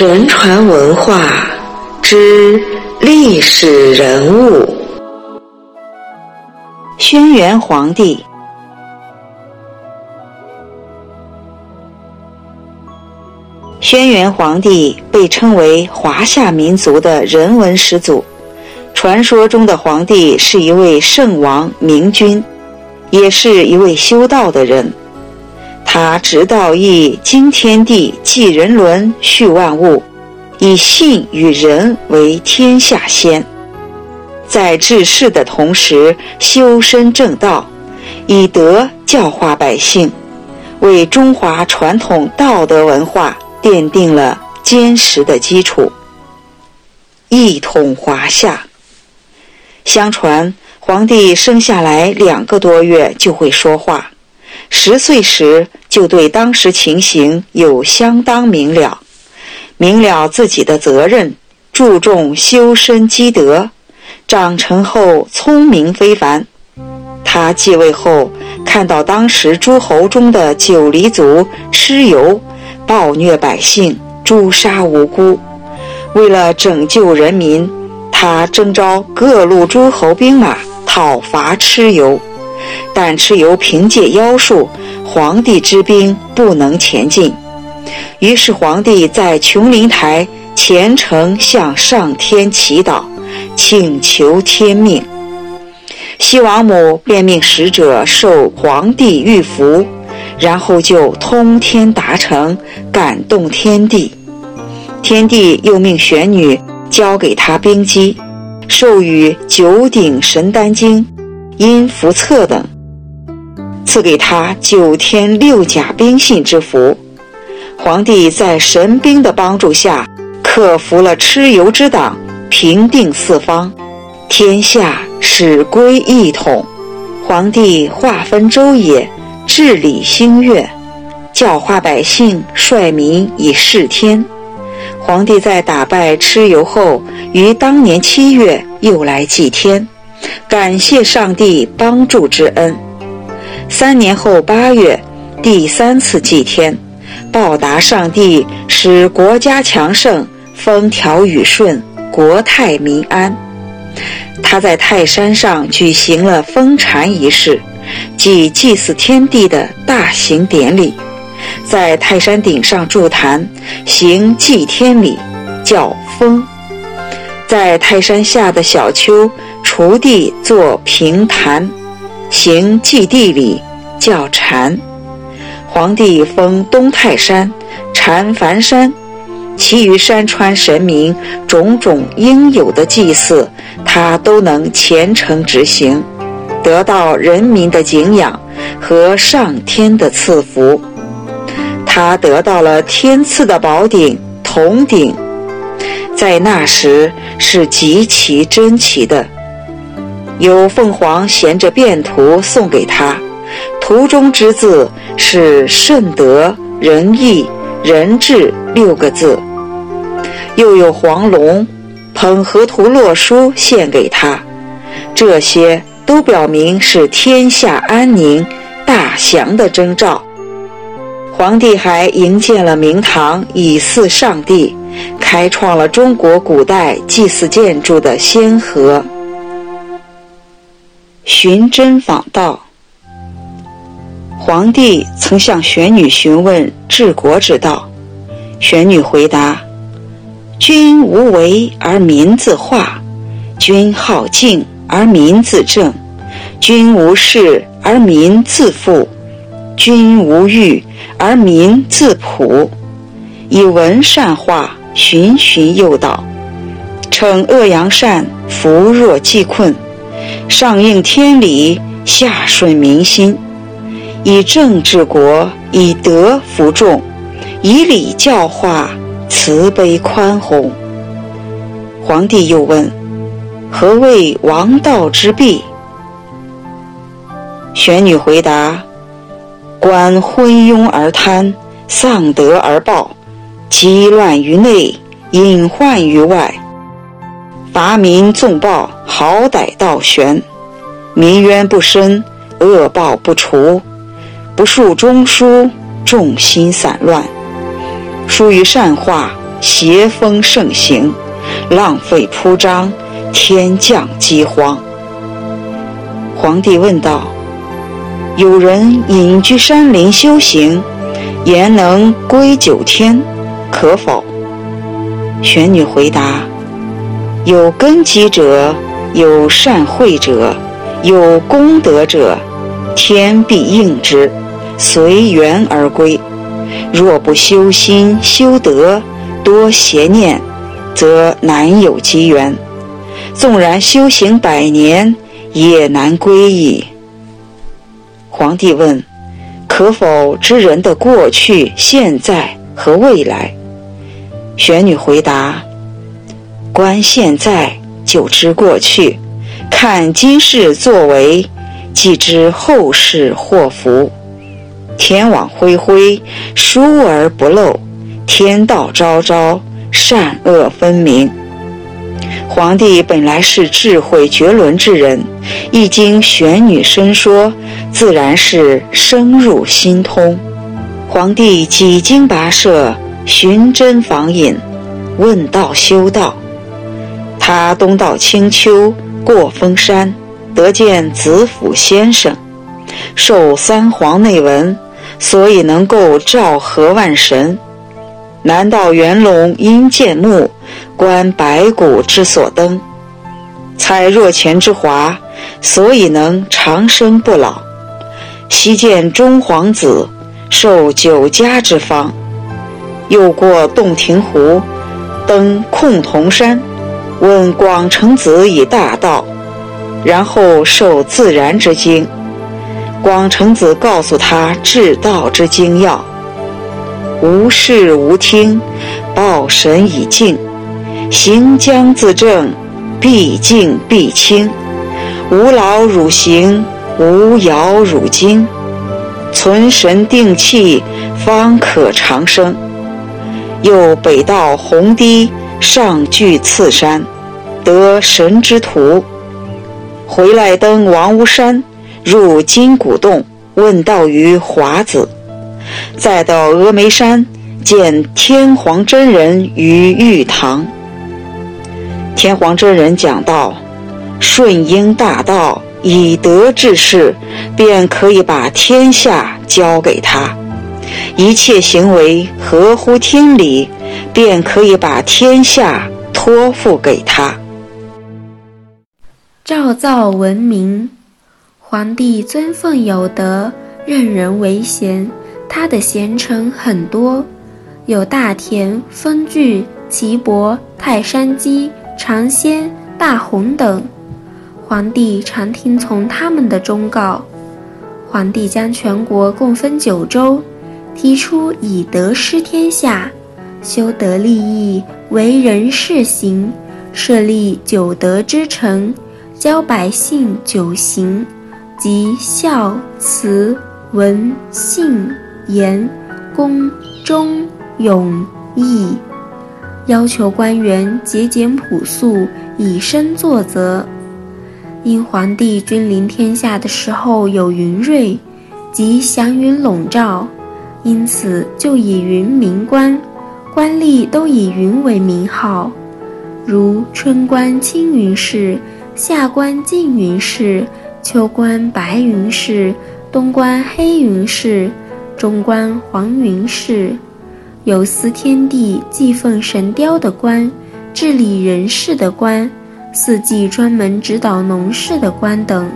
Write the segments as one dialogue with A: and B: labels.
A: 神传文化之历史人物：
B: 轩辕皇帝。轩辕皇帝被称为华夏民族的人文始祖。传说中的皇帝是一位圣王明君，也是一位修道的人。他执道义，经天地，济人伦，续万物，以信与仁为天下先。在治世的同时，修身正道，以德教化百姓，为中华传统道德文化奠定了坚实的基础。一统华夏。相传，皇帝生下来两个多月就会说话。十岁时就对当时情形有相当明了，明了自己的责任，注重修身积德。长成后聪明非凡。他继位后，看到当时诸侯中的九黎族蚩尤暴虐百姓，诛杀无辜。为了拯救人民，他征召各路诸侯兵马讨伐蚩尤。但蚩尤凭借妖术，皇帝之兵不能前进。于是皇帝在琼林台虔诚向上天祈祷，请求天命。西王母便命使者受皇帝玉符，然后就通天达成，感动天地。天帝又命玄女交给他兵机，授予九鼎神丹经。因符册等，赐给他九天六甲兵信之符。皇帝在神兵的帮助下，克服了蚩尤之党，平定四方，天下始归一统。皇帝划分州野，治理星月，教化百姓，率民以事天。皇帝在打败蚩尤后，于当年七月又来祭天。感谢上帝帮助之恩。三年后八月，第三次祭天，报答上帝使国家强盛，风调雨顺，国泰民安。他在泰山上举行了封禅仪式，即祭祀天地的大型典礼，在泰山顶上筑坛，行祭天礼，叫封。在泰山下的小丘，锄地做平坛，行祭地礼，叫禅。皇帝封东泰山、禅梵山，其余山川神明种种应有的祭祀，他都能虔诚执行，得到人民的敬仰和上天的赐福。他得到了天赐的宝鼎铜鼎。在那时是极其珍奇的，有凤凰衔着便图送给他，图中之字是“顺德仁义仁智”六个字；又有黄龙捧河图洛书献给他，这些都表明是天下安宁大祥的征兆。皇帝还营建了明堂以祀上帝。开创了中国古代祭祀建筑的先河。寻真访道，皇帝曾向玄女询问治国之道，玄女回答：“君无为而民自化，君好静而民自正，君无事而民自富，君无欲而民自朴，以文善化。”循循诱导，惩恶扬善，扶弱济困，上应天理，下顺民心，以政治国，以德服众，以礼教化，慈悲宽宏。皇帝又问：“何谓王道之弊？”玄女回答：“观昏庸而贪，丧德而暴。”积乱于内，隐患于外。伐民纵暴，好歹倒悬；民冤不深，恶报不除。不述中枢，众心散乱。疏于善化，邪风盛行，浪费铺张，天降饥荒。皇帝问道：“有人隐居山林修行，言能归九天，可否？”玄女回答：“有根基者，有善慧者，有功德者，天必应之，随缘而归。若不修心修德，多邪念，则难有机缘。纵然修行百年，也难归矣。”皇帝问：“可否知人的过去、现在和未来？”玄女回答：“观现在就知过去，看今世作为，即知后世祸福。天网恢恢，疏而不漏；天道昭昭，善恶分明。”皇帝本来是智慧绝伦之人，一经玄女深说，自然是深入心通。皇帝几经跋涉。寻真访隐，问道修道。他东到青丘，过峰山，得见子府先生，受三皇内文，所以能够照合万神。南到元龙阴剑墓，观白骨之所登，采若前之华，所以能长生不老。西见中皇子，受九家之方。又过洞庭湖，登崆峒山，问广成子以大道，然后受自然之经。广成子告诉他治道之精要：无事无听，报神以静，行将自正，必静必清。无劳汝行，无扰汝精，存神定气，方可长生。又北到红堤，上聚次山，得神之图。回来登王屋山，入金谷洞，问道于华子。再到峨眉山，见天皇真人于玉堂。天皇真人讲道：顺应大道，以德治世，便可以把天下交给他。一切行为合乎天理，便可以把天下托付给他。
C: 赵造文明，皇帝尊奉有德，任人为贤。他的贤臣很多，有大田、封具、岐伯、泰山鸡、长仙、大洪等。皇帝常听从他们的忠告。皇帝将全国共分九州。提出以德施天下，修德立义，为人世行，设立九德之城，教百姓九行，即孝、慈、文、信、言、恭、忠、勇、义，要求官员节俭朴素，以身作则。因皇帝君临天下的时候有云瑞，即祥云笼罩。因此，就以云名官，官吏都以云为名号，如春官青云氏，夏官静云氏，秋官白云氏，冬官黑云氏，中官黄云氏。有司天地、祭奉神雕的官，治理人事的官，四季专门指导农事的官等。《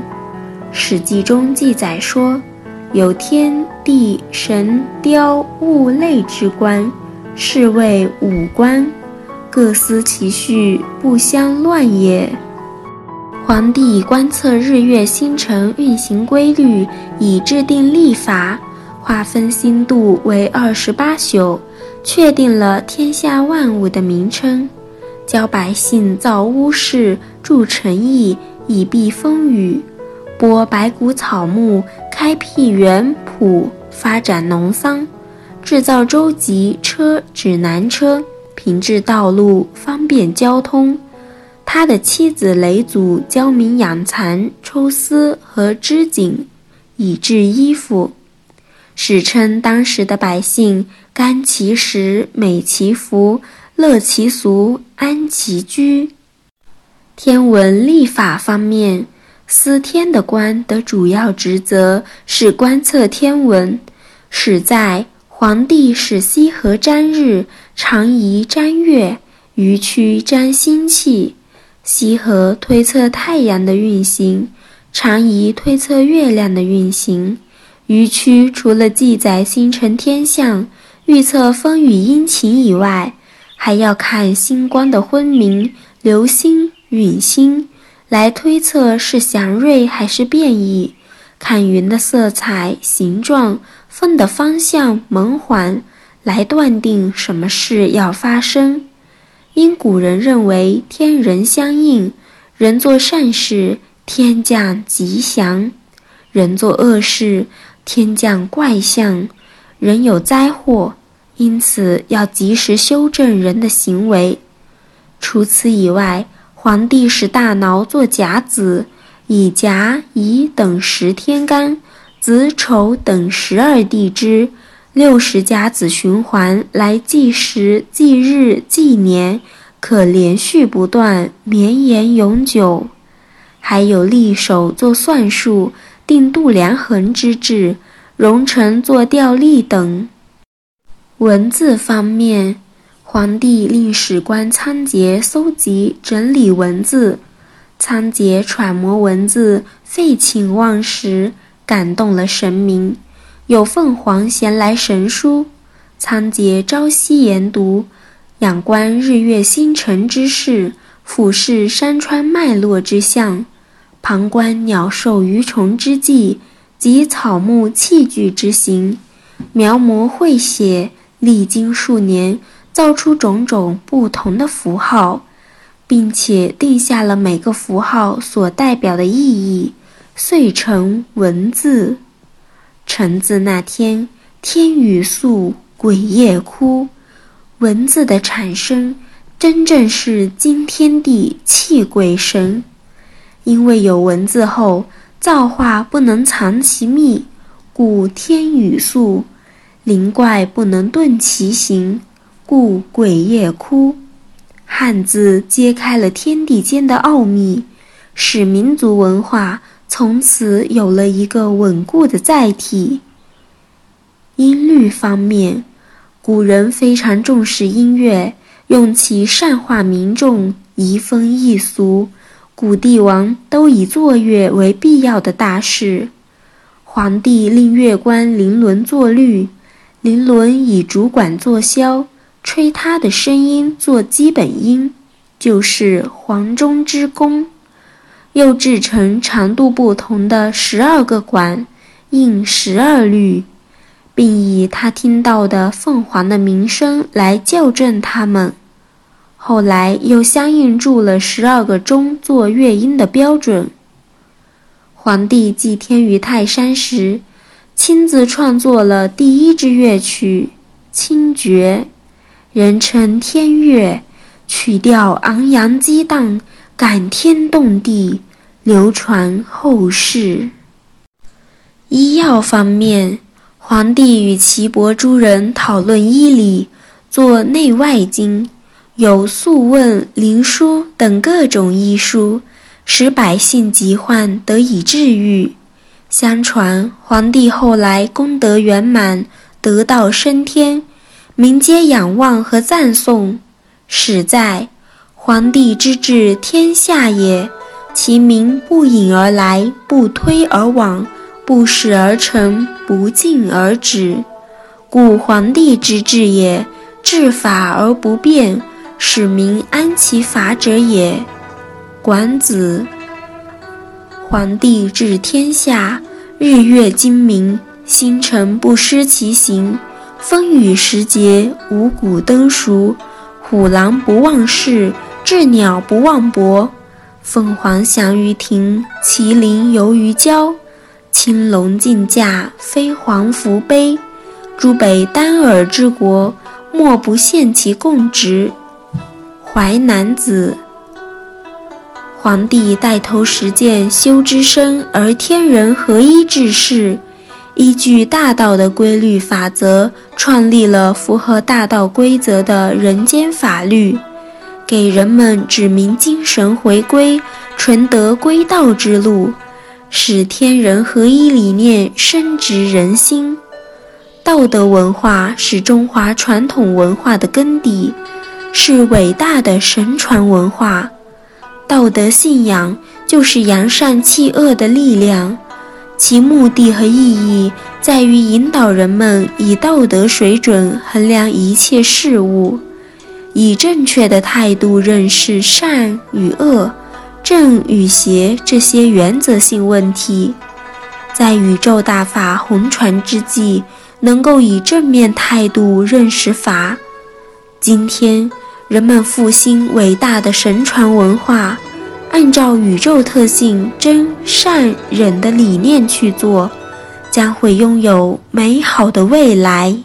C: 史记》中记载说。有天地神雕物类之官，是谓五官，各司其序，不相乱也。皇帝观测日月星辰运行规律，以制定历法，划分星度为二十八宿，确定了天下万物的名称，教百姓造屋室，筑城邑，以避风雨。播白骨草木，开辟园圃，发展农桑，制造舟楫车指南车，平治道路，方便交通。他的妻子雷祖教民养蚕、抽丝和织锦，以制衣服。史称当时的百姓甘其食，美其服，乐其俗，安其居。天文历法方面，司天的官的主要职责是观测天文。始在皇帝使羲和占日，常宜占月，余区占星气。羲和推测太阳的运行，常宜推测月亮的运行。余区除了记载星辰天象、预测风雨阴晴以外，还要看星光的昏明、流星。陨星来推测是祥瑞还是变异，看云的色彩、形状、风的方向、蒙环，来断定什么事要发生。因古人认为天人相应，人做善事，天降吉祥；人做恶事，天降怪象。人有灾祸，因此要及时修正人的行为。除此以外，皇帝使大脑做甲子，以甲乙等十天干，子丑等十二地支，六十甲子循环来计时、计日、计年，可连续不断，绵延永久。还有立手做算术，定度量衡之制，容成做调历等。文字方面。皇帝令史官仓颉搜集整理文字，仓颉揣摩文字，废寝忘食，感动了神明。有凤凰衔来神书，仓颉朝夕研读，仰观日月星辰之事，俯视山川脉络之象，旁观鸟兽鱼虫之迹及草木器具之形，描摹绘写，历经数年。造出种种不同的符号，并且定下了每个符号所代表的意义，遂成文字。成字那天，天雨粟，鬼夜哭。文字的产生，真正是惊天地，泣鬼神。因为有文字后，造化不能藏其秘，故天雨粟；灵怪不能遁其形。故鬼夜哭，汉字揭开了天地间的奥秘，使民族文化从此有了一个稳固的载体。音律方面，古人非常重视音乐，用其善化民众，移风易俗。古帝王都以作乐为必要的大事，皇帝令乐官临轮作律，临轮以主管作箫。吹他的声音做基本音，就是黄钟之弓，又制成长度不同的十二个管，应十二律，并以他听到的凤凰的鸣声来校正它们。后来又相应铸了十二个钟做乐音的标准。皇帝祭天于泰山时，亲自创作了第一支乐曲《清绝》。人称天乐，曲调昂扬激荡，感天动地，流传后世。医药方面，皇帝与岐伯诸人讨论医理，作内外经，有《素问》《灵书》等各种医书，使百姓疾患得以治愈。相传，皇帝后来功德圆满，得道升天。民皆仰望和赞颂，始在皇帝之治天下也。其民不引而来，不推而往，不使而成，不进而止，故皇帝之治也。治法而不变，使民安其法者也。管子。皇帝治天下，日月精明，星辰不失其形。风雨时节，五谷登熟；虎狼不忘事，鸷鸟不忘伯。凤凰翔于庭，麒麟游于郊。青龙竞驾，飞黄扶杯。诸北丹耳之国，莫不献其贡职。淮南子。皇帝带头实践修之身而天人合一之事。依据大道的规律法则，创立了符合大道规则的人间法律，给人们指明精神回归、纯德归道之路，使天人合一理念深植人心。道德文化是中华传统文化的根底，是伟大的神传文化。道德信仰就是扬善弃恶的力量，其目的和意义在于引导人们以道德水准衡量一切事物，以正确的态度认识善与恶、正与邪这些原则性问题，在宇宙大法红传之际。能够以正面态度认识法。今天，人们复兴伟大的神传文化，按照宇宙特性真善忍的理念去做，将会拥有美好的未来。